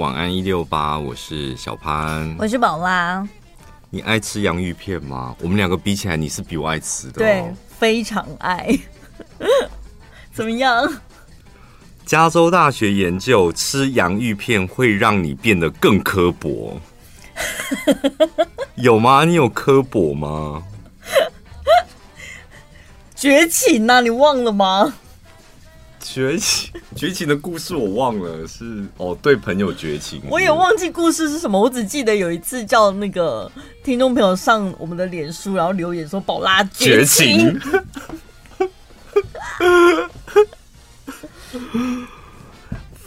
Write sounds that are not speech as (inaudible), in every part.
晚安一六八，我是小潘，我是宝拉。你爱吃洋芋片吗？我们两个比起来，你是比我爱吃的哦。对，非常爱。(laughs) 怎么样？加州大学研究，吃洋芋片会让你变得更刻薄。(laughs) 有吗？你有刻薄吗？绝情啊！你忘了吗？(laughs) 绝情，绝情的故事我忘了，是哦，对朋友绝情。我也忘记故事是什么，我只记得有一次叫那个听众朋友上我们的脸书，然后留言说宝拉绝情。(laughs)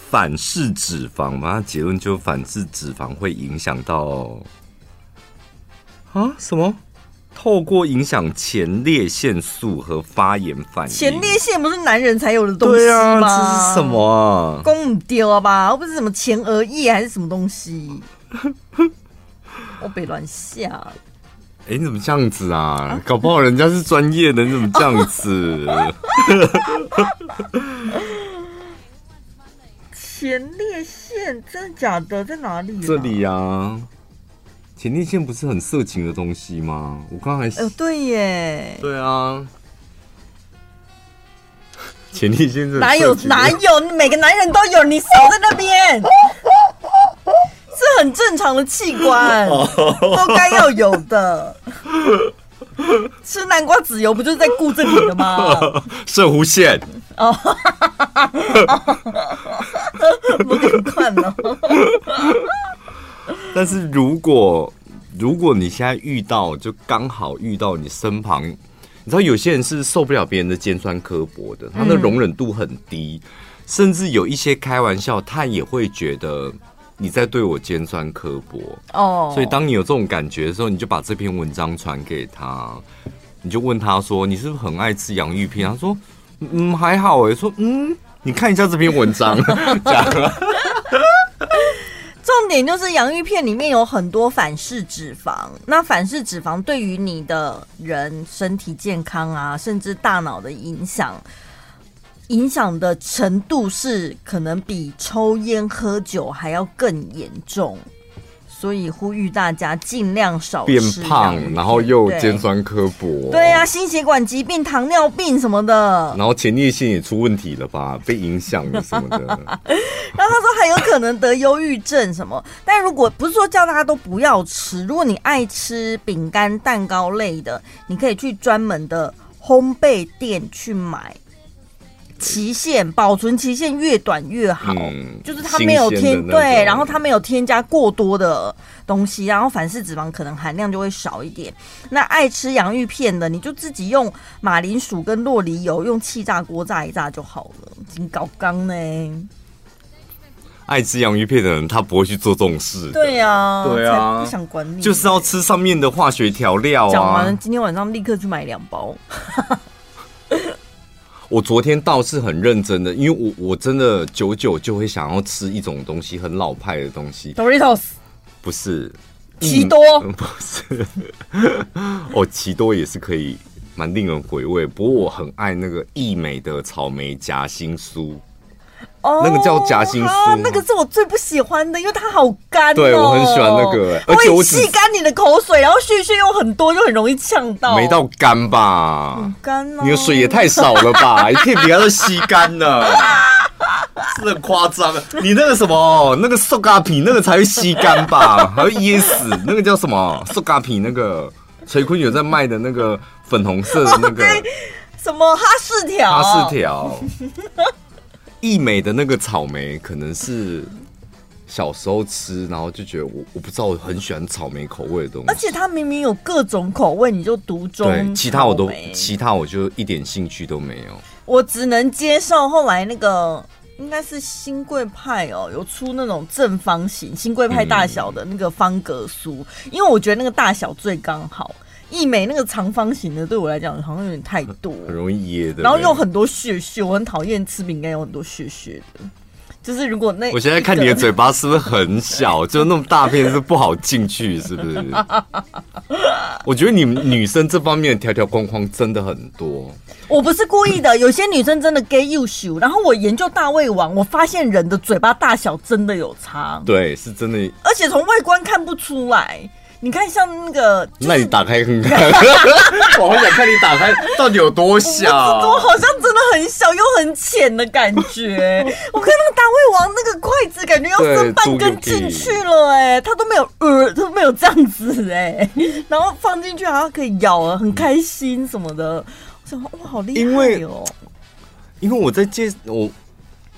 反式脂肪嘛，结论就反式脂肪会影响到啊什么？透过影响前列腺素和发炎反应，前列腺不是男人才有的东西吗？对啊，这是什么啊？公唔丢吧？又不是什么前额叶还是什么东西？(laughs) 我被乱下。哎、欸，你怎么这样子啊？啊搞不好人家是专业的，你怎么这样子？(laughs) 前列腺真的假的？在哪里？这里呀、啊。前列腺不是很色情的东西吗？我刚才哦，对耶，对啊，前列腺哪有哪有？每个男人都有，你少在那边，是很正常的器官，都该要有的。吃南瓜籽油不就是在顾这里的吗？(laughs) 射弧线哦，不更快了。(laughs) 但是如果如果你现在遇到，就刚好遇到你身旁，你知道有些人是受不了别人的尖酸刻薄的，他的容忍度很低，嗯、甚至有一些开玩笑，他也会觉得你在对我尖酸刻薄哦。所以当你有这种感觉的时候，你就把这篇文章传给他，你就问他说：“你是不是很爱吃洋芋片？”他说：“嗯，还好。”哎，说：“嗯，你看一下这篇文章。”这样。重点就是洋芋片里面有很多反式脂肪，那反式脂肪对于你的人身体健康啊，甚至大脑的影响，影响的程度是可能比抽烟喝酒还要更严重。所以呼吁大家尽量少吃变胖，然后又尖酸刻薄。对啊，心血管疾病、糖尿病什么的。然后前列腺也出问题了吧？被影响了什么的。(laughs) 然后他说还有可能得忧郁症什么。但如果不是说叫大家都不要吃，如果你爱吃饼干、蛋糕类的，你可以去专门的烘焙店去买。期限保存期限越短越好，嗯、就是它没有添对，然后它没有添加过多的东西，然后反式脂肪可能含量就会少一点。那爱吃洋芋片的，你就自己用马铃薯跟洛梨油用气炸锅炸一炸就好了。真搞刚呢？爱吃洋芋片的人，他不会去做这种事。对呀、啊，对啊，不想管你，就是要吃上面的化学调料啊。讲完了，今天晚上立刻去买两包。我昨天倒是很认真的，因为我我真的久久就会想要吃一种东西，很老派的东西。Doritos 不是，奇多、嗯、(laughs) 不是，哦，奇多也是可以，蛮令人回味。不过我很爱那个益美的草莓夹心酥。哦，那个叫夹心酥，啊，那个是我最不喜欢的，因为它好干，哦。对，我很喜欢那个，而且我吸干你的口水，然后屑屑又很多，就很容易呛到。没到干吧？很干哦。你的水也太少了吧？(laughs) 一片比它都吸干了，是很夸张。你那个什么，那个瘦嘎皮，那个才会吸干吧？还会噎死。那个叫什么？瘦嘎皮，那个崔坤有在卖的那个粉红色的那个，(laughs) okay, 什么哈士条？哈士条。义美的那个草莓可能是小时候吃，然后就觉得我我不知道，我很喜欢草莓口味的东西。而且它明明有各种口味，你就独钟。对，其他我都其他我就一点兴趣都没有。我只能接受后来那个应该是新贵派哦，有出那种正方形新贵派大小的那个方格酥，嗯、因为我觉得那个大小最刚好。义美那个长方形的，对我来讲好像有点太多，很容易噎的。然后又很多屑屑，我很讨厌吃饼干有很多屑屑的，就是如果那 (laughs) 我现在看你的嘴巴是不是很小，就那么大片是不好进去，是不是？(laughs) 我觉得你们女生这方面的条条框框真的很多。我不是故意的，有些女生真的 gay you show。然后我研究大胃王，我发现人的嘴巴大小真的有差。对，是真的，而且从外观看不出来。你看，像那个，就是、那你打开看看，(laughs) 我好想看你打开到底有多小，多好像真的很小又很浅的感觉。(laughs) 我看那个大胃王那个筷子，感觉要伸半根进去了，哎，他都没有呃，都没有这样子，哎，然后放进去好像可以咬啊，很开心什么的。我想，哇，好厉害哦！因为，因为我在介我。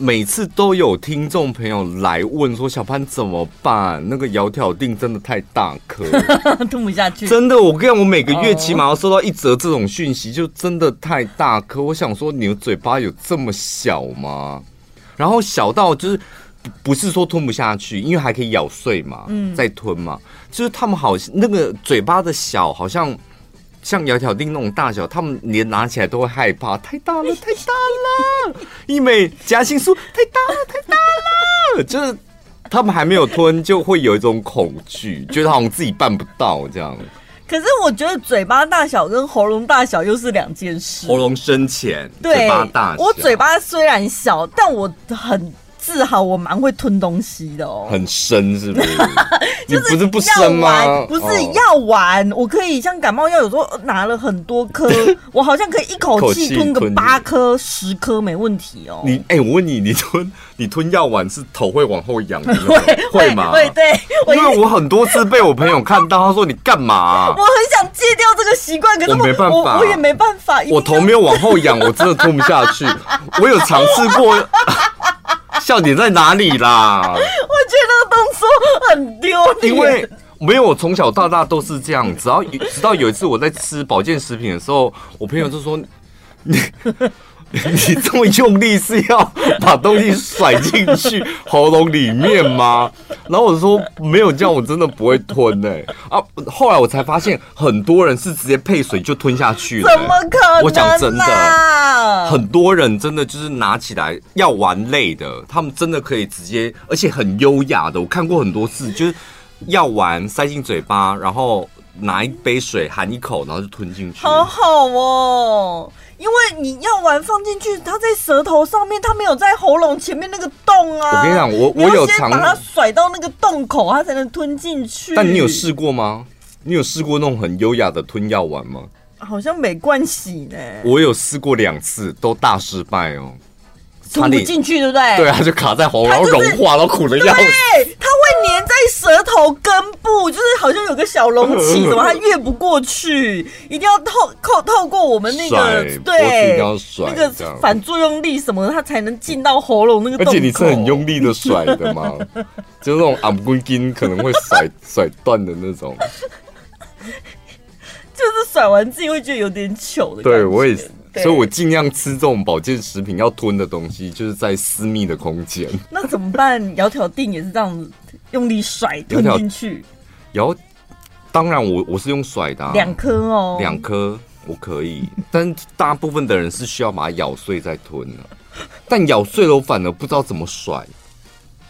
每次都有听众朋友来问说：“小潘怎么办？那个窈窕定真的太大颗，(laughs) 吞不下去。”真的，我跟你讲，我每个月起码要收到一则这种讯息，就真的太大颗。我想说，你的嘴巴有这么小吗？然后小到就是不是说吞不下去，因为还可以咬碎嘛，嗯，再吞嘛。就是他们好像那个嘴巴的小，好像。像窈窕錠那种大小，他们连拿起来都会害怕，太大了，(laughs) 太大了！一美夹心酥太大了，太大了！就是他们还没有吞，就会有一种恐惧，觉得好像自己办不到这样。可是我觉得嘴巴大小跟喉咙大小又是两件事。喉咙深浅，对，嘴巴大小。我嘴巴虽然小，但我很。自豪，我蛮会吞东西的哦，很深是不是？(laughs) 就是不是不深吗？不是药丸，我可以像感冒药，有时候拿了很多颗，(laughs) 我好像可以一口气吞个八颗、十颗没问题哦。你哎、欸，我问你，你吞你吞药丸是头会往后仰的，(laughs) 会会吗？会对，因为我很多次被我朋友看到，他说你干嘛、啊？我很想戒掉这个习惯，可是我，我没办法，我也没办法。我头没有往后仰，我真的吞不下去。我有尝试过。(laughs) 笑点在哪里啦？我觉得动作很丢脸。因为没有，我从小到大都是这样。只要直到有一次我在吃保健食品的时候，我朋友就说：“你 (laughs) 你这么用力是要把东西甩进去喉咙里面吗？”然后我说：“没有这样，我真的不会吞呢、欸。”啊，后来我才发现很多人是直接配水就吞下去了、欸。怎么可能、啊？我讲真的。很多人真的就是拿起来药丸类的，他们真的可以直接，而且很优雅的。我看过很多次，就是药丸塞进嘴巴，然后拿一杯水含一口，然后就吞进去。好好哦，因为你药丸放进去，它在舌头上面，它没有在喉咙前面那个洞啊。我跟你讲，我我有尝把它甩到那个洞口，它才能吞进去。但你有试过吗？你有试过那种很优雅的吞药丸吗？好像没关系呢。我有试过两次，都大失败哦，吞不进去，对不对？对啊，就卡在喉咙，然后融化，然后苦的要死。对，它会粘在舌头根部，就是好像有个小隆起，怎么它越不过去，一定要透透透过我们那个对，那个反作用力什么的，它才能进到喉咙那个洞。而且你是很用力的甩的吗？(laughs) 就那种昂贵筋可能会甩 (laughs) 甩断的那种。就是甩完自己会觉得有点糗的。对，我也是，所以我尽量吃这种保健食品要吞的东西，就是在私密的空间。那怎么办？窈窕定也是这样子，用力甩吞进去。窈，当然我我是用甩的，两颗哦，两颗我可以，(laughs) 但大部分的人是需要把它咬碎再吞的。但咬碎了我反而不知道怎么甩。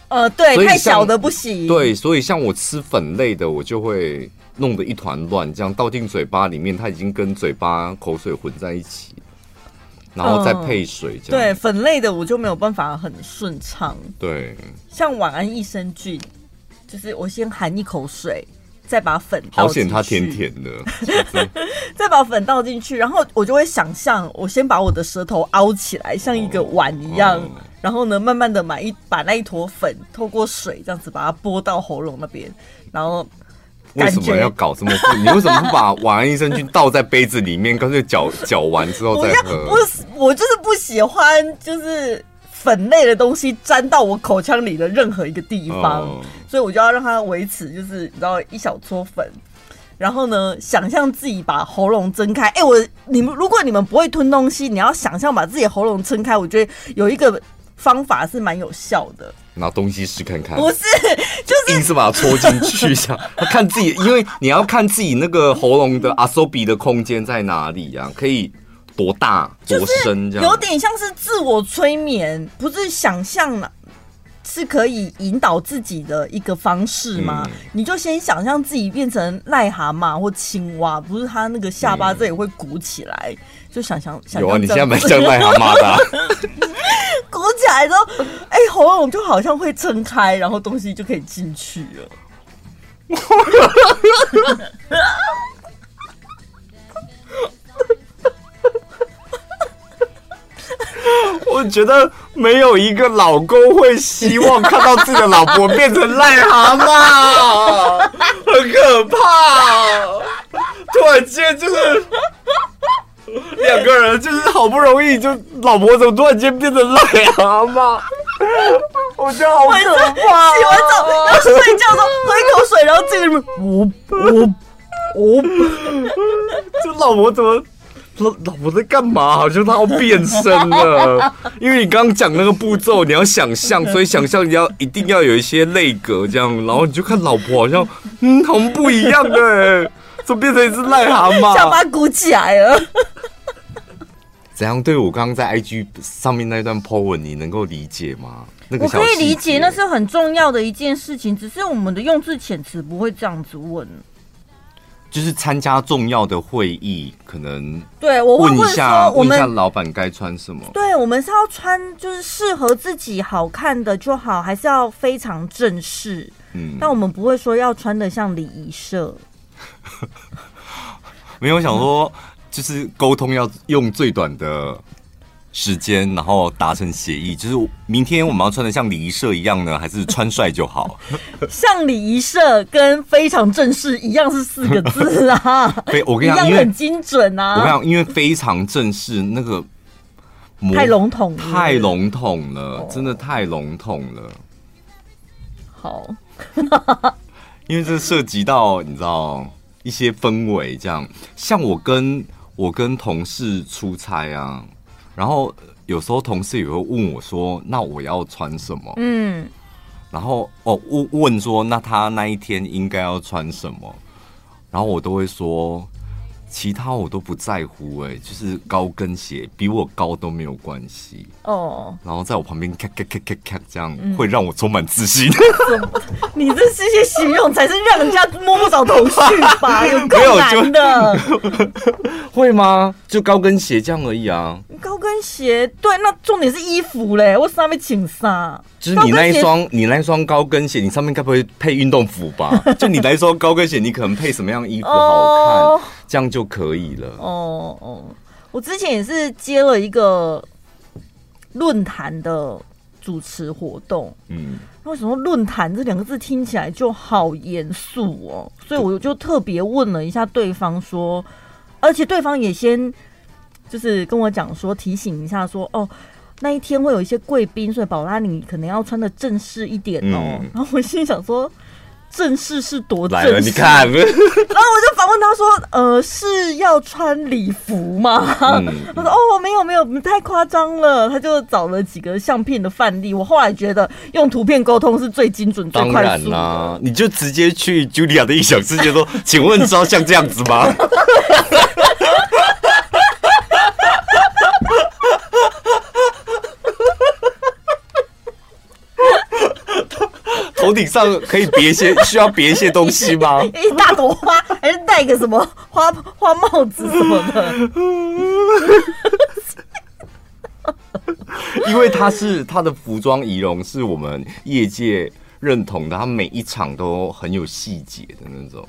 呃，对，太小的不行。对，所以像我吃粉类的，我就会。弄得一团乱，这样倒进嘴巴里面，它已经跟嘴巴口水混在一起，然后再配水这样。嗯、对，粉类的我就没有办法很顺畅。对，像晚安益生菌，就是我先含一口水，再把粉倒。好险它甜甜的，(laughs) 再把粉倒进去，然后我就会想象，我先把我的舌头凹起来，像一个碗一样，然后呢，慢慢的买一把那一坨粉，透过水这样子把它拨到喉咙那边，然后。为什么要搞这么复？(laughs) 你为什么不把晚安益生菌倒在杯子里面，干脆搅搅完之后再喝？不是，我就是不喜欢，就是粉类的东西沾到我口腔里的任何一个地方，哦、所以我就要让它维持，就是你知道一小撮粉，然后呢，想象自己把喉咙睁开。哎、欸，我你们如果你们不会吞东西，你要想象把自己喉咙撑开，我觉得有一个方法是蛮有效的。拿东西试看看，不是，就是硬是把它戳进去，这样看自己，因为你要看自己那个喉咙的阿索比的空间在哪里呀、啊？可以多大多深这样？有点像是自我催眠，不是想象了。是可以引导自己的一个方式吗？嗯、你就先想象自己变成癞蛤蟆或青蛙，不是他那个下巴这里会鼓起来，嗯、就想象想象。有啊，你现在蛮像癞蛤蟆的、啊，(laughs) 鼓起来之后，哎、欸，喉咙就好像会撑开，然后东西就可以进去了。(laughs) 我觉得没有一个老公会希望看到自己的老婆变成癞蛤蟆，很可怕。突然间就是两个人，就是好不容易就老婆怎么突然间变成癞蛤蟆？我觉得好可怕。洗完澡要睡觉的时候喝一口水，然后进里面，我我我，这 (laughs) 老婆怎么？老老婆在干嘛？好像她要变身了，(laughs) 因为你刚刚讲那个步骤，你要想象，所以想象你要一定要有一些内格这样，然后你就看老婆好像嗯，好像不一样哎，怎么变成一只癞蛤蟆？(laughs) 下巴鼓起来了。怎样？对我刚刚在 IG 上面那段 po 文，你能够理解吗？那个我可以理解，那是很重要的一件事情，只是我们的用字遣词不会这样子问。就是参加重要的会议，可能对我问一下，问一下老板该穿什么？对，我们是要穿就是适合自己好看的就好，还是要非常正式？嗯，但我们不会说要穿的像礼仪社。(laughs) 没有想说，就是沟通要用最短的。时间，然后达成协议，就是明天我们要穿的像礼仪社一样呢，还是穿帅就好？(laughs) 像礼仪社跟非常正式一样是四个字啊。(laughs) 非我跟你讲，因为很精准啊。我跟你讲，因为非常正式，那个太笼统，太笼统了，真的太笼统了。好，(laughs) 因为这涉及到你知道一些氛围，这样像我跟我跟同事出差啊。然后有时候同事也会问我说：“那我要穿什么？”嗯，然后哦问问说：“那他那一天应该要穿什么？”然后我都会说。其他我都不在乎哎、欸，就是高跟鞋比我高都没有关系哦。然后在我旁边咔咔咔咔咔这样，会让我充满自信。(laughs) 你这这些形容才是让人家摸不着头绪吧？(laughs) 有够难的。(laughs) 会吗？就高跟鞋这样而已啊。高跟鞋对，那重点是衣服嘞，我上面请啥？就是你那一双，你那一双高跟鞋，你上面该不会配运动服吧？就你那一双高跟鞋，你可能配什么样的衣服好看？这样就可以了。哦哦，我之前也是接了一个论坛的主持活动。嗯，为什么“论坛”这两个字听起来就好严肃哦？所以我就特别问了一下对方说，而且对方也先就是跟我讲说，提醒一下说，哦。那一天会有一些贵宾，所以宝拉你可能要穿的正式一点哦。嗯、然后我心里想说，正式是多正式？来了，你看。(laughs) 然后我就反问他说：“呃，是要穿礼服吗？”嗯、(laughs) 他说：“哦，没有没有，太夸张了。”他就找了几个相片的范例。我后来觉得用图片沟通是最精准、最快速的。当然啦，你就直接去 Julia 的异想世界说：“请问知道像这样子吗？” (laughs) 头顶上可以别一些，需要别一些东西吗？一大朵花，还是戴个什么花花帽子什么的？(laughs) 因为他是他的服装仪容是我们业界认同的，他每一场都很有细节的那种。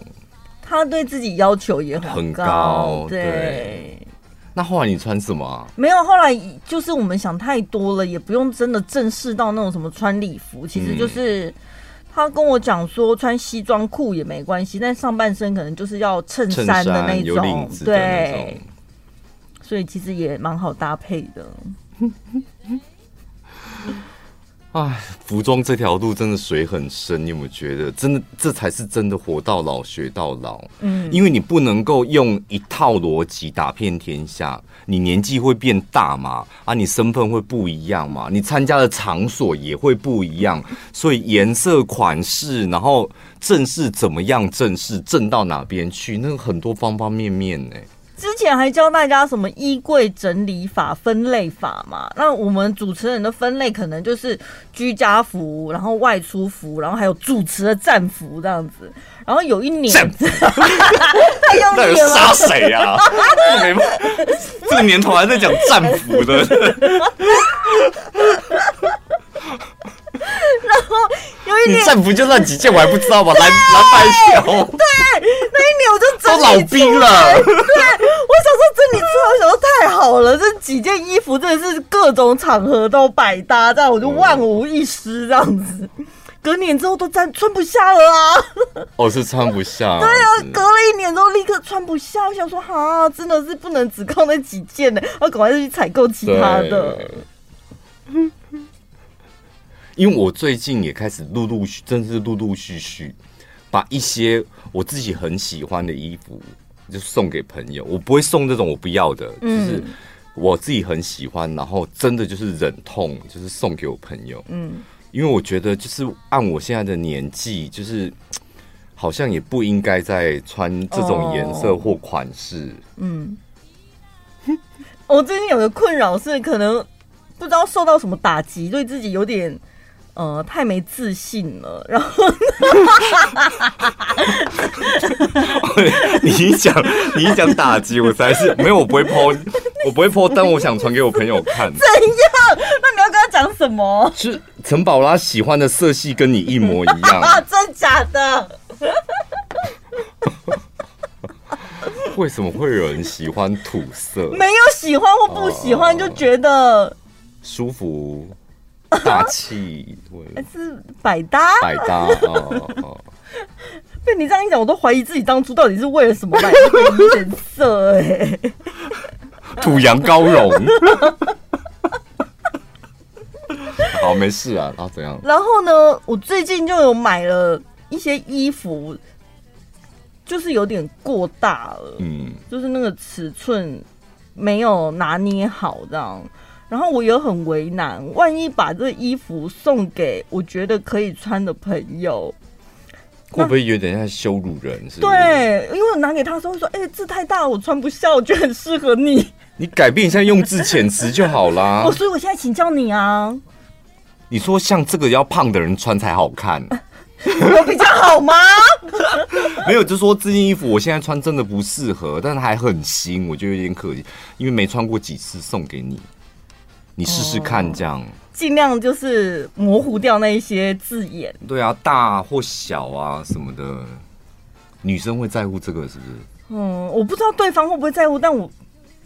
他对自己要求也很高，很高对。对那后来你穿什么啊？没有，后来就是我们想太多了，也不用真的正式到那种什么穿礼服，其实就是。嗯他跟我讲说，穿西装裤也没关系，但上半身可能就是要衬衫的那种，对，所以其实也蛮好搭配的。(laughs) 哎，服装这条路真的水很深，你有没有觉得？真的，这才是真的活到老学到老。嗯，因为你不能够用一套逻辑打遍天下。你年纪会变大嘛？啊，你身份会不一样嘛？你参加的场所也会不一样。所以颜色、款式，然后正式怎么样？正式正到哪边去？那个很多方方面面呢、欸。之前还教大家什么衣柜整理法、分类法嘛？那我们主持人的分类可能就是居家服，然后外出服，然后还有主持的战服这样子。然后有一年，战服 (laughs) 他用那个杀谁啊？这个年头还在讲战服的。(laughs) 然后有一年，战服就那几件，我还不知道吧？(laughs) 蓝蓝白条。对，那一年我就都老兵了。对，我想说整理出来，我想说太好了，这几件衣服真的是各种场合都百搭，这样我就万无一失这样子。隔年之后都穿穿不下了啊！哦，是穿不下。(laughs) 对啊，隔了一年之后立刻穿不下。我想说，哈，真的是不能只靠那几件呢，要赶快去采购其他的。因为我最近也开始陆陆续，真是陆陆续续把一些我自己很喜欢的衣服就送给朋友。我不会送这种我不要的，就是我自己很喜欢，然后真的就是忍痛就是送给我朋友。嗯，因为我觉得就是按我现在的年纪，就是好像也不应该再穿这种颜色或款式。嗯，(laughs) 我最近有个困扰是，可能不知道受到什么打击，对自己有点。呃，太没自信了。然后 (laughs) 你一讲，你一讲打击，我才是没有，我不会 po，我不会 po，但我想传给我朋友看。怎样？那你要跟他讲什么？是陈宝拉喜欢的色系跟你一模一样啊？真假的？为什么会有人喜欢土色？没有喜欢或不喜欢，就觉得舒服。大气，还是百搭，百搭哦哦。(laughs) 被你这样一讲，我都怀疑自己当初到底是为了什么买这个颜色哎。(laughs) 土洋高荣。(laughs) 好，没事啊。然后怎样？然后呢？我最近就有买了一些衣服，就是有点过大了。嗯，就是那个尺寸没有拿捏好，这样。然后我也很为难，万一把这衣服送给我觉得可以穿的朋友，会不会有点像羞辱人？是？对，因为我拿给他的时候会说：“哎、欸，字太大了，我穿不下，我觉得很适合你。(laughs) ”你改变一下用字遣词就好啦。(laughs) 哦，所以我现在请教你啊。你说像这个要胖的人穿才好看，(laughs) 有比较好吗？没有，就说这件衣服我现在穿真的不适合，但是还很新，我觉得有点可惜，因为没穿过几次，送给你。你试试看，这样尽量就是模糊掉那一些字眼。对啊，大或小啊什么的，女生会在乎这个是不是？嗯，我不知道对方会不会在乎，但我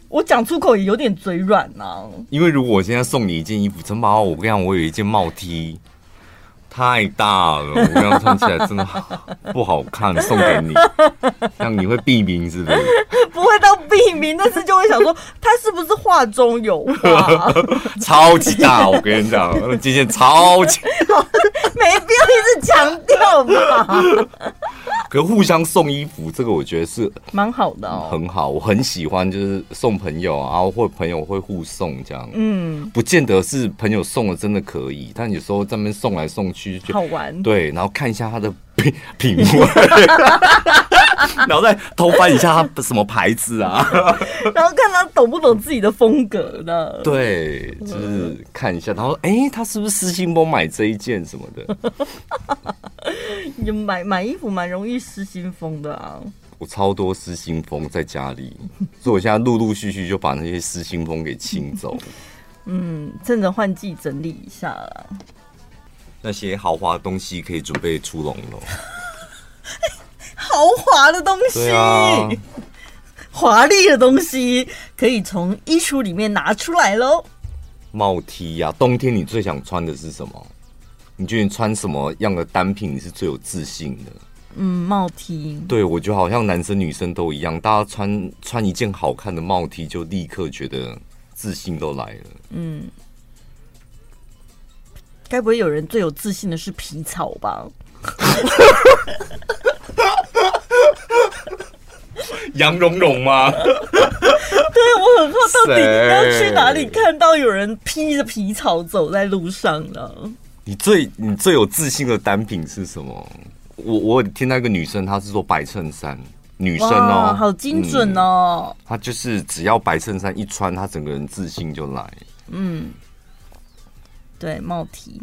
我讲出口也有点嘴软呐。因为如果我现在送你一件衣服，陈宝，我跟你讲，我有一件帽 T。太大了，我这样穿起来真的不好看。送给你，(laughs) 像你会避名是不是？不会到避名，但是就会想说，他是不是画中有话？(laughs) 超级大，我跟你讲，这件超级，(laughs) 没必要一直强调嘛。可互相送衣服，这个我觉得是蛮好的哦，很好，我很喜欢，就是送朋友啊，或朋友会互送这样。嗯，不见得是朋友送的真的可以，但有时候在那边送来送去就好玩。对，然后看一下他的 (laughs) 品品味，(laughs) (laughs) (laughs) 然后再偷翻一下他什么牌子啊，(laughs) 然后看他懂不懂自己的风格呢？对，就是看一下，然后哎、欸，他是不是失心疯买这一件什么的？你 (laughs) 买买衣服蛮容易失心疯的啊！我超多失心疯在家里，所以我现在陆陆续续就把那些失心疯给清走。嗯，趁着换季整理一下啦。那些豪华的东西可以准备出笼了。豪华的东西，啊、(laughs) 华丽的东西可以从衣橱里面拿出来喽。帽 T 呀，冬天你最想穿的是什么？你觉得你穿什么样的单品你是最有自信的？嗯，帽 T。对，我觉得好像男生女生都一样，大家穿穿一件好看的帽 T 就立刻觉得自信都来了。嗯，该不会有人最有自信的是皮草吧？(laughs) (laughs) 杨蓉蓉吗？(laughs) 对，我很好，到底要去哪里看到有人披着皮草走在路上呢？你最你最有自信的单品是什么？我我听到一个女生，她是做白衬衫，女生哦，好精准哦。她、嗯、就是只要白衬衫一穿，她整个人自信就来。嗯，对，帽 T。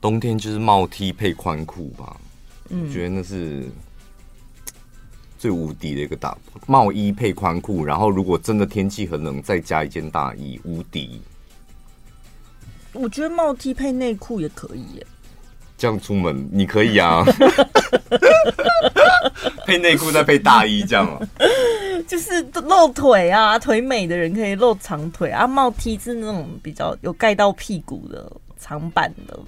冬天就是帽 T 配宽裤吧。嗯，我觉得那是最无敌的一个搭配。帽衣配宽裤，然后如果真的天气很冷，再加一件大衣，无敌。我觉得帽 T 配内裤也可以耶。这样出门你可以啊，(laughs) 配内裤再配大衣这样啊，(laughs) 就是露腿啊，腿美的人可以露长腿啊。帽 T 是那种比较有盖到屁股的长版的。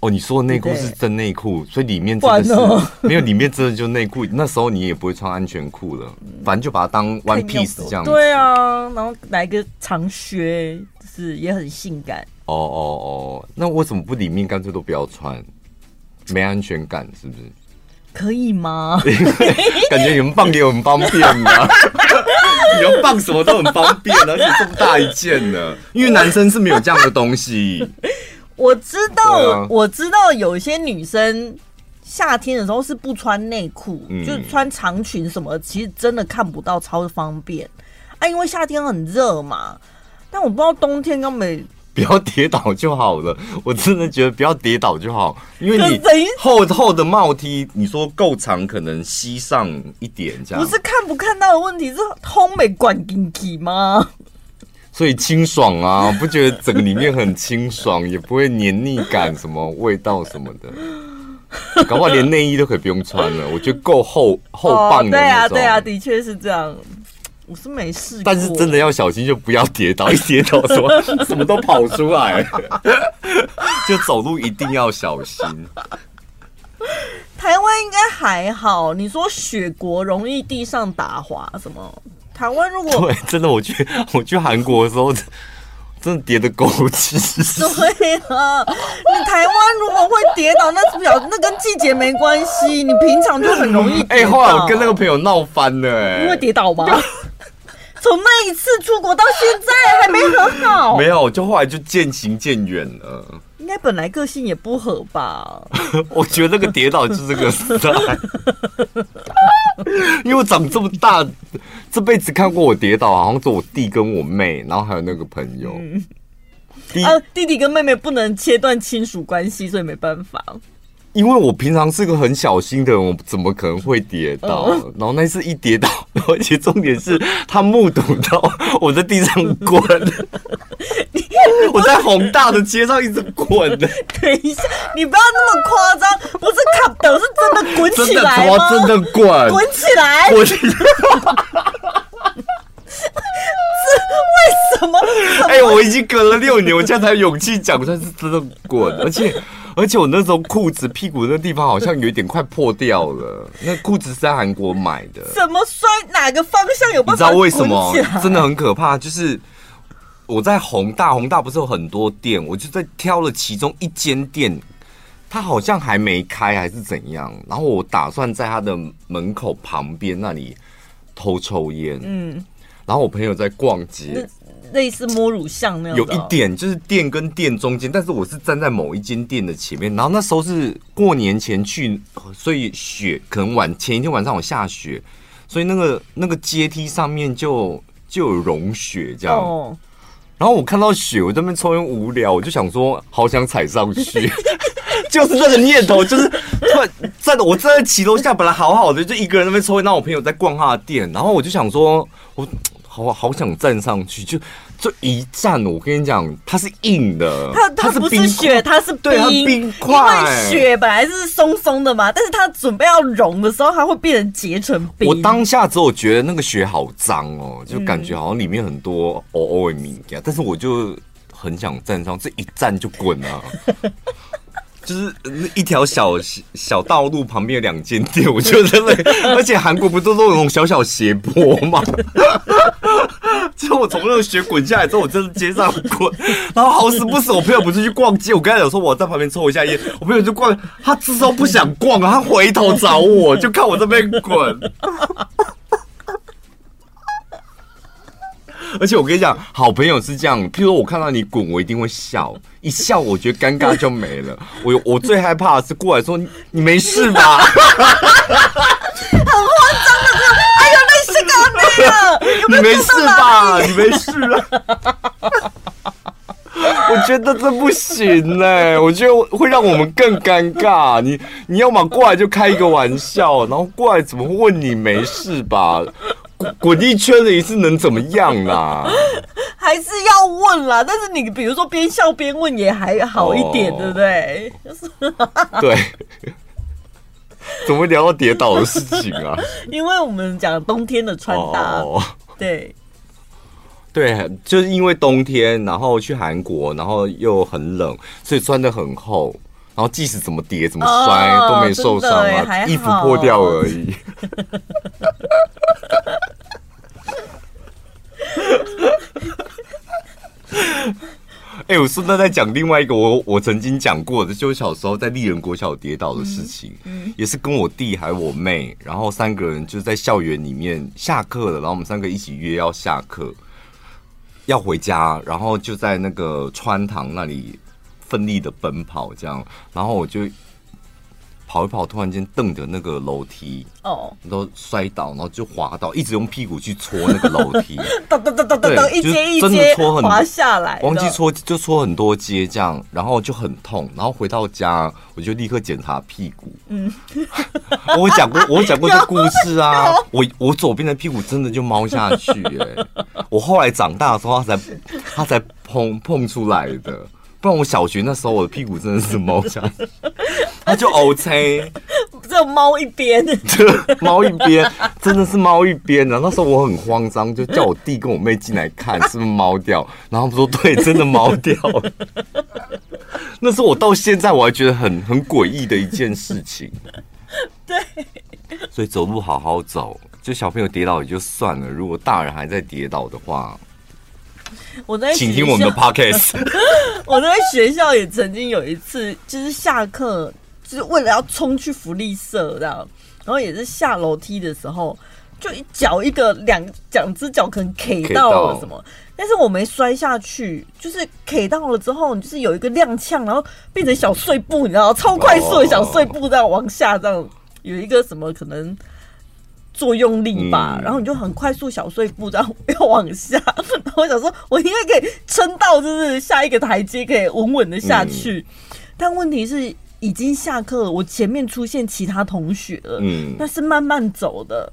哦，你说的内裤是真内裤，所以里面真的是没有，里面真的就内裤。那时候你也不会穿安全裤了，反正就把它当 one piece 这样子。对啊，然后来个长靴，就是也很性感。哦哦哦，那为什么不里面干脆都不要穿？没安全感是不是？可以吗？(laughs) 感觉你们放也很方便啊，(laughs) 你要放什么都很方便，而且这么大一件呢？因为男生是没有这样的东西。我知道，啊、我知道有些女生夏天的时候是不穿内裤，嗯、就穿长裙什么，其实真的看不到，超方便啊。因为夏天很热嘛，但我不知道冬天根本 (laughs) 不要跌倒就好了。我真的觉得不要跌倒就好，因为你厚厚的帽 T，你说够长，可能膝上一点这样，不是看不看到的问题，是通没管进去吗？所以清爽啊，不觉得整个里面很清爽，也不会黏腻感，什么味道什么的，搞不好连内衣都可以不用穿了。我觉得够厚厚棒的。对啊，对啊，的确是这样。我是没试过，但是真的要小心，就不要跌倒，一跌倒什么 (laughs) 什么都跑出来，(laughs) 就走路一定要小心。台湾应该还好，你说雪国容易地上打滑什么？台湾如果对，真的，我去 (laughs) 我去韩国的时候，(laughs) 真的跌的够气。对啊，你台湾如果会跌倒，那是表那跟季节没关系，你平常就很容易跌倒。(laughs) 哎、欸，后来我跟那个朋友闹翻了、欸，哎，因为跌倒吗？从那一次出国到现在还没和好，没有，就后来就渐行渐远了。应该本来个性也不合吧？(laughs) 我觉得那个跌倒就是个时代，(laughs) 因为我长这么大。这辈子看过我跌倒，好像是我弟跟我妹，然后还有那个朋友。嗯、弟啊，弟弟跟妹妹不能切断亲属关系，所以没办法。因为我平常是个很小心的人，我怎么可能会跌倒？嗯、然后那次一跌倒，(laughs) 而且重点是他目睹到我在地上滚，我在宏大的街上一直滚。(laughs) 等一下，你不要那么夸张，不是卡德，是真的滚起来吗？真的滚，滚起来，滚起来。为什么？(laughs) 哎、欸，我已经隔了六年，我现在才有勇气讲，它是真的滚，而且而且我那时候裤子屁股那个地方好像有一点快破掉了。那裤子是在韩国买的，怎么摔哪个方向有办法？你知道为什么？真的很可怕。就是我在宏大，宏大不是有很多店，我就在挑了其中一间店，它好像还没开还是怎样。然后我打算在它的门口旁边那里偷抽烟。嗯。然后我朋友在逛街，类似摸乳像那样。有一点就是店跟店中间，但是我是站在某一间店的前面。然后那时候是过年前去，所以雪可能晚前一天晚上有下雪，所以那个那个阶梯上面就就有融雪这样。哦。然后我看到雪，我在那边抽烟无聊，我就想说，好想踩上去，(laughs) 就是这个念头，就是突然在我站在骑楼下，本来好好的，就一个人在那边抽烟，然后我朋友在逛他的店，然后我就想说，我。好好想站上去，就就一站，我跟你讲，它是硬的，它它不是雪，它是冰，块。因为雪本来是松松的嘛，但是它准备要融的时候，它会变成结成冰。我当下之后觉得那个雪好脏哦，就感觉好像里面很多哦哦的米，但是我就很想站上，这一站就滚啊。就是一条小小道路旁边有两间店，(laughs) 我就在那，(laughs) 而且韩国不都都有那种小小斜坡吗？(laughs) 就我从那个雪滚下来之后，我真的街上滚，然后好死不死，我朋友不是去逛街，我刚才有说我在旁边抽一下烟，我朋友就逛，他至少不想逛啊，他回头找我，就看我这边滚。(laughs) 而且我跟你讲，好朋友是这样，譬如说我看到你滚，我一定会笑，一笑我觉得尴尬就没了。我我最害怕的是过来说你没事吧？(laughs) 很慌张的你没事吧？你没事了？(laughs) 我觉得这不行哎、欸，我觉得会让我们更尴尬。你你要么过来就开一个玩笑，然后过来怎么会问你没事吧？滚滚一圈了一次能怎么样啦？(laughs) 还是要问啦。但是你比如说边笑边问也还好一点，对不对？(laughs) 对。怎么聊到跌倒的事情啊？(laughs) 因为我们讲冬天的穿搭，对。对，就是因为冬天，然后去韩国，然后又很冷，所以穿的很厚，然后即使怎么跌怎么摔、哦、都没受伤啊，衣服破掉而已。(laughs) 哎、欸，我顺带再讲另外一个我我曾经讲过的，就是小时候在丽人国小跌倒的事情，嗯嗯、也是跟我弟还有我妹，然后三个人就在校园里面下课了，然后我们三个一起约要下课。要回家，然后就在那个穿堂那里奋力的奔跑，这样，然后我就跑一跑，突然间蹬着那个楼梯，哦，都摔倒，然后就滑倒，一直用屁股去搓那个楼梯，噔噔噔噔噔，一阶一阶滑下来，忘记搓就搓很多阶这样，然后就很痛，然后回到家我就立刻检查屁股，嗯，(laughs) 我讲过我讲过这故事啊，(laughs) 我我左边的屁股真的就猫下去，哎。我后来长大的时候，他才他才碰碰出来的，不然我小学那时候我的屁股真的是猫下，(laughs) 他就 OK，只有猫一边，这 (laughs) 猫一边真的是猫一边。然后那时候我很慌张，就叫我弟跟我妹进来看 (laughs) 是不是猫掉，然后他们说对，真的猫掉了。那是我到现在我还觉得很很诡异的一件事情。对，所以走路好好走。就小朋友跌倒也就算了，如果大人还在跌倒的话，我在请听我们的 podcast。(laughs) 我在学校也曾经有一次，就是下课，就是为了要冲去福利社这样，然后也是下楼梯的时候，就一脚一个两两只脚可能 K 到了什么，但是我没摔下去，就是 K 到了之后，你就是有一个踉跄，然后变成小碎步，你知道，超快速的小碎步这样往下这样，有一个什么可能。作用力吧，嗯、然后你就很快速小碎步，这样要往下。(laughs) 然后我想说，我应该可以撑到，就是下一个台阶可以稳稳的下去。嗯、但问题是，已经下课了，我前面出现其他同学了，嗯，那是慢慢走的。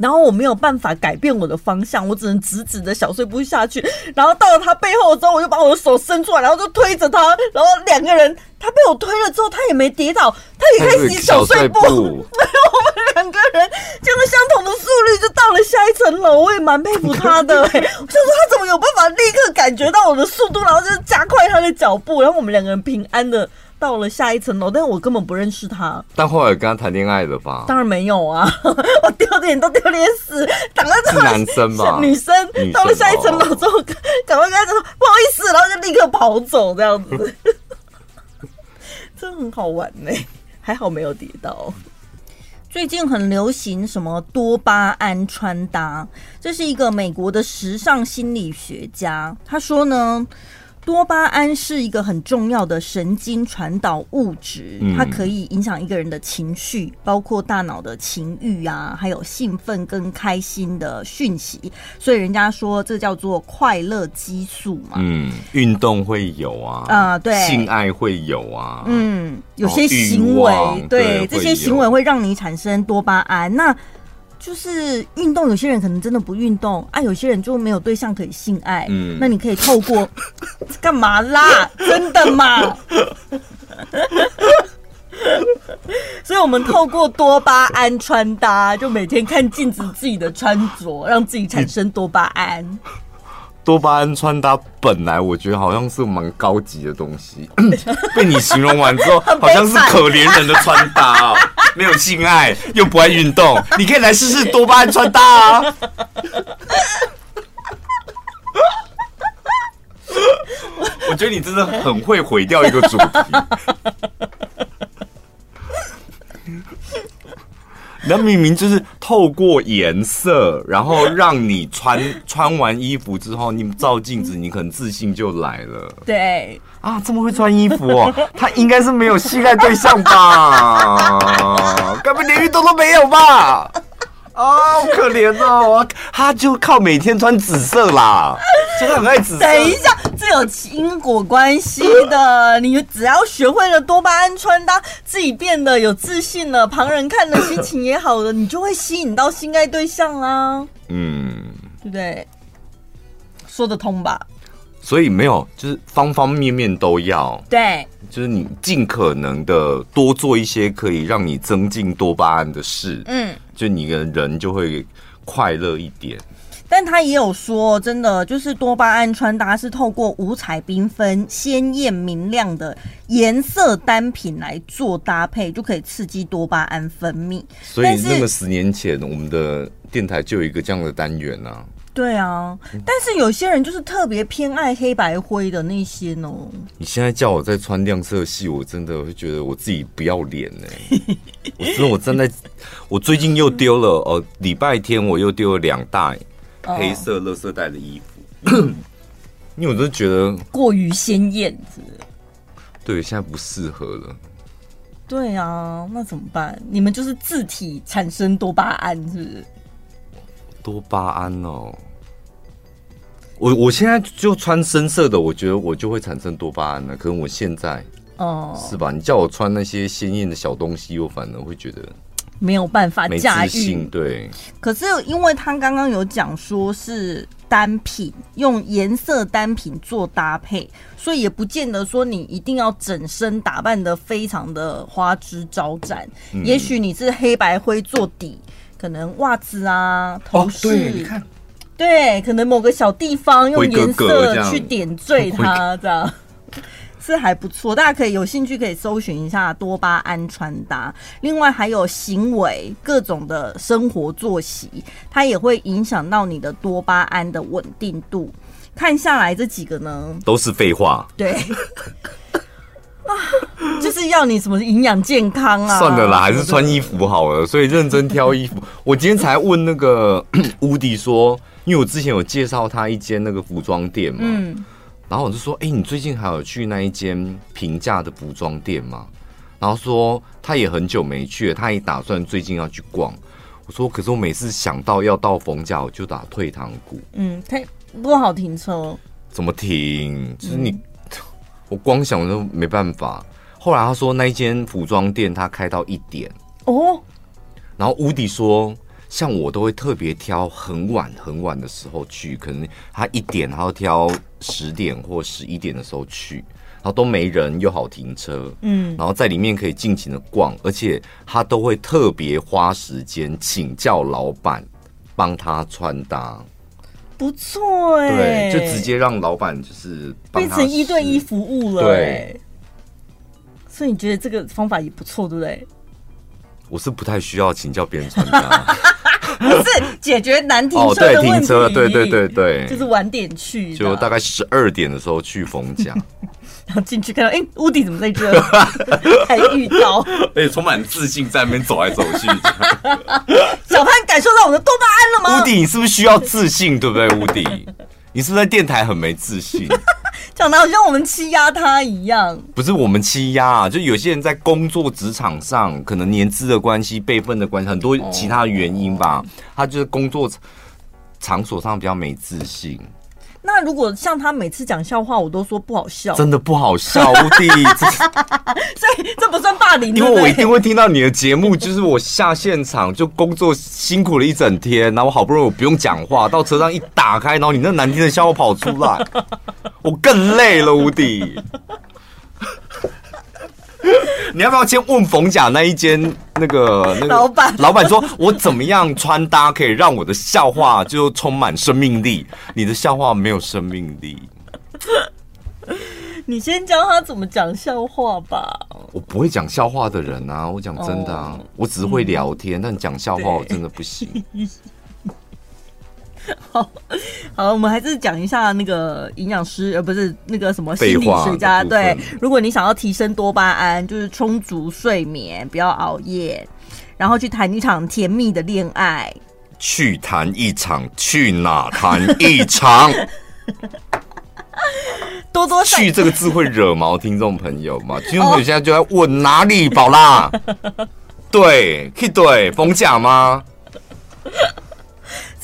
然后我没有办法改变我的方向，我只能直直的小碎步下去。然后到了他背后之后，我就把我的手伸出来，然后就推着他。然后两个人，他被我推了之后，他也没跌倒，他也开始小碎步。然后我们两个人就用相同的速率就到了下一层楼。我也蛮佩服他的、欸，(laughs) 我想说他怎么有办法立刻感觉到我的速度，然后就是加快他的脚步，然后我们两个人平安的。到了下一层楼，但是我根本不认识他。但后来跟他谈恋爱了吧？当然没有啊！(laughs) 我丢脸都丢脸死，赶快是男生吧？女生到了下一层楼之后，赶、快跟他说不好意思，然后就立刻跑走，这样子，(laughs) 真的很好玩呢。还好没有跌倒。最近很流行什么多巴胺穿搭，这是一个美国的时尚心理学家，他说呢。多巴胺是一个很重要的神经传导物质，它可以影响一个人的情绪，包括大脑的情欲啊，还有兴奋跟开心的讯息。所以人家说这叫做快乐激素嘛。嗯，运动会有啊，啊、呃，对，性爱会有啊，嗯，有些行为，对，对这些行为会让你产生多巴胺。那就是运动，有些人可能真的不运动啊，有些人就没有对象可以性爱。嗯，那你可以透过 (laughs) 干嘛啦？真的吗？(laughs) 所以，我们透过多巴胺穿搭，就每天看镜子自己的穿着，让自己产生多巴胺。多巴胺穿搭本来我觉得好像是蛮高级的东西，(laughs) 被你形容完之后，好像是可怜人的穿搭哦，没有性爱又不爱运动，你可以来试试多巴胺穿搭啊！(laughs) 我觉得你真的很会毁掉一个主题。(laughs) 那明明就是透过颜色，然后让你穿穿完衣服之后，你照镜子，你可能自信就来了。对啊，这么会穿衣服哦，(laughs) 他应该是没有性爱对象吧？(laughs) 根本连运动都没有吧？哦，好可怜哦，他就靠每天穿紫色啦，(laughs) 真的很爱紫色。等一下，这有因果关系的。你只要学会了多巴胺穿搭，自己变得有自信了，旁人看了心情也好了，你就会吸引到心爱对象啦。嗯，对不对？说得通吧？所以没有，就是方方面面都要。对，就是你尽可能的多做一些可以让你增进多巴胺的事。嗯，就你的人就会快乐一点。但他也有说，真的就是多巴胺穿搭是透过五彩缤纷、鲜艳明亮的颜色单品来做搭配，就可以刺激多巴胺分泌。所以那么十年前，我们的电台就有一个这样的单元啊。对啊，但是有些人就是特别偏爱黑白灰的那些呢。你现在叫我再穿亮色系，我真的会觉得我自己不要脸呢。(laughs) 我真的，我站在，我最近又丢了哦，礼拜天我又丢了两袋黑色垃圾袋的衣服，哦、(coughs) (coughs) 因为我都觉得过于鲜艳，对，现在不适合了。对啊，那怎么办？你们就是字体产生多巴胺，是不是？多巴胺哦，我我现在就穿深色的，我觉得我就会产生多巴胺了。可能我现在哦，是吧？你叫我穿那些鲜艳的小东西，我反而会觉得没有办法驾驭。对，可是因为他刚刚有讲说是单品，用颜色单品做搭配，所以也不见得说你一定要整身打扮得非常的花枝招展。嗯、也许你是黑白灰做底。可能袜子啊，头饰，哦、对，你看，对，可能某个小地方用颜色去点缀它，这样是还不错。大家可以有兴趣可以搜寻一下多巴胺穿搭。另外还有行为各种的生活作息，它也会影响到你的多巴胺的稳定度。看下来这几个呢，都是废话。对。(laughs) 就是要你什么营养健康啊？算了啦，还是穿衣服好了。所以认真挑衣服。我今天才问那个 (clears throat) 乌迪说，因为我之前有介绍他一间那个服装店嘛，嗯，然后我就说，哎，你最近还有去那一间平价的服装店吗？然后说他也很久没去了，他也打算最近要去逛。我说，可是我每次想到要到逢甲，我就打退堂鼓。嗯，太不好停车。怎么停？就是你。嗯我光想我都没办法。后来他说那一间服装店他开到一点哦，然后乌迪说像我都会特别挑很晚很晚的时候去，可能他一点，然后挑十点或十一点的时候去，然后都没人又好停车，嗯，然后在里面可以尽情的逛，而且他都会特别花时间请教老板帮他穿搭。不错哎、欸，对，就直接让老板就是变成一对一服务了、欸，对。所以你觉得这个方法也不错，对不对？我是不太需要请教别人穿搭，(laughs) (laughs) 不是解决难停车的问题。停车，对对对对，就是晚点去，就大概十二点的时候去逢甲。(laughs) 然后进去看到，哎、欸，屋顶怎么在这？(laughs) 还遇到，而且充满自信在那边走来走去。小潘感受到我的多巴胺了吗？屋顶，你是不是需要自信？对不对？屋顶，你是不是在电台很没自信？讲的好像我们欺压他一样。不是我们欺压啊，就有些人在工作职场上，可能年资的关系、辈分的关系，很多其他原因吧，他就是工作场所上比较没自信。那如果像他每次讲笑话，我都说不好笑，真的不好笑，所以这不算霸凌。因为我一定会听到你的节目，就是我下现场就工作辛苦了一整天，然后我好不容易我不用讲话，到车上一打开，然后你那难听的笑话跑出来，我更累了，乌迪。(laughs) 你要不要先问冯甲那一间那个那个老板？老板说，我怎么样穿搭可以让我的笑话就充满生命力？你的笑话没有生命力。(laughs) 你先教他怎么讲笑话吧。我不会讲笑话的人啊，我讲真的啊，我只是会聊天，但讲笑话我真的不行。(laughs) (laughs) 好好，我们还是讲一下那个营养师，呃不是那个什么心理学家。对，如果你想要提升多巴胺，就是充足睡眠，不要熬夜，然后去谈一场甜蜜的恋爱。去谈一场，去哪谈一场？(laughs) 多多去这个字会惹毛听众朋友吗？听众朋友现在就在问哪里，宝拉？对，可以对逢甲吗？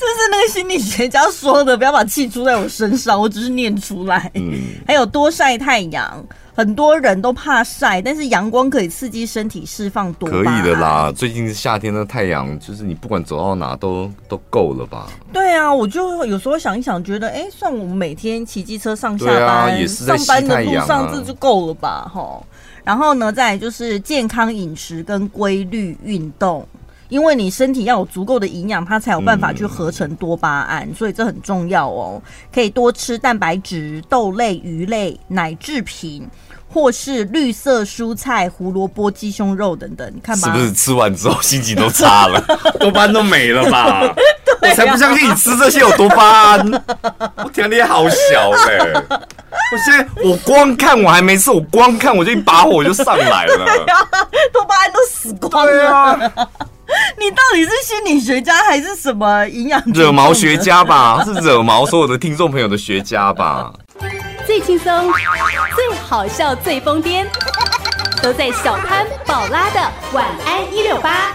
是那个心理学家说的，不要把气出在我身上，我只是念出来。嗯，还有多晒太阳。很多人都怕晒，但是阳光可以刺激身体释放多。可以的啦，最近夏天的太阳，就是你不管走到哪都都够了吧？对啊，我就有时候想一想，觉得哎、欸，算我们每天骑机车上下班，啊、也是在上班的路上这就够了吧？哈，然后呢，再来就是健康饮食跟规律运动。因为你身体要有足够的营养，它才有办法去合成多巴胺，嗯、所以这很重要哦。可以多吃蛋白质、豆类、鱼类、奶制品，或是绿色蔬菜、胡萝卜、鸡胸肉等等。你看吧，是不是吃完之后心情都差了，(laughs) (laughs) 多巴胺都没了吧？啊、(laughs) 我才不相信你吃这些有多巴胺。(laughs) 我天，你好小嘞、欸！我现在我光看我还没吃，我光看我就一把火就上来了，(laughs) 多巴胺都死光了。你到底是心理学家还是什么营养惹毛学家吧？是惹毛所有的听众朋友的学家吧？最轻松、最好笑、最疯癫，都在小潘宝拉的晚安一六八。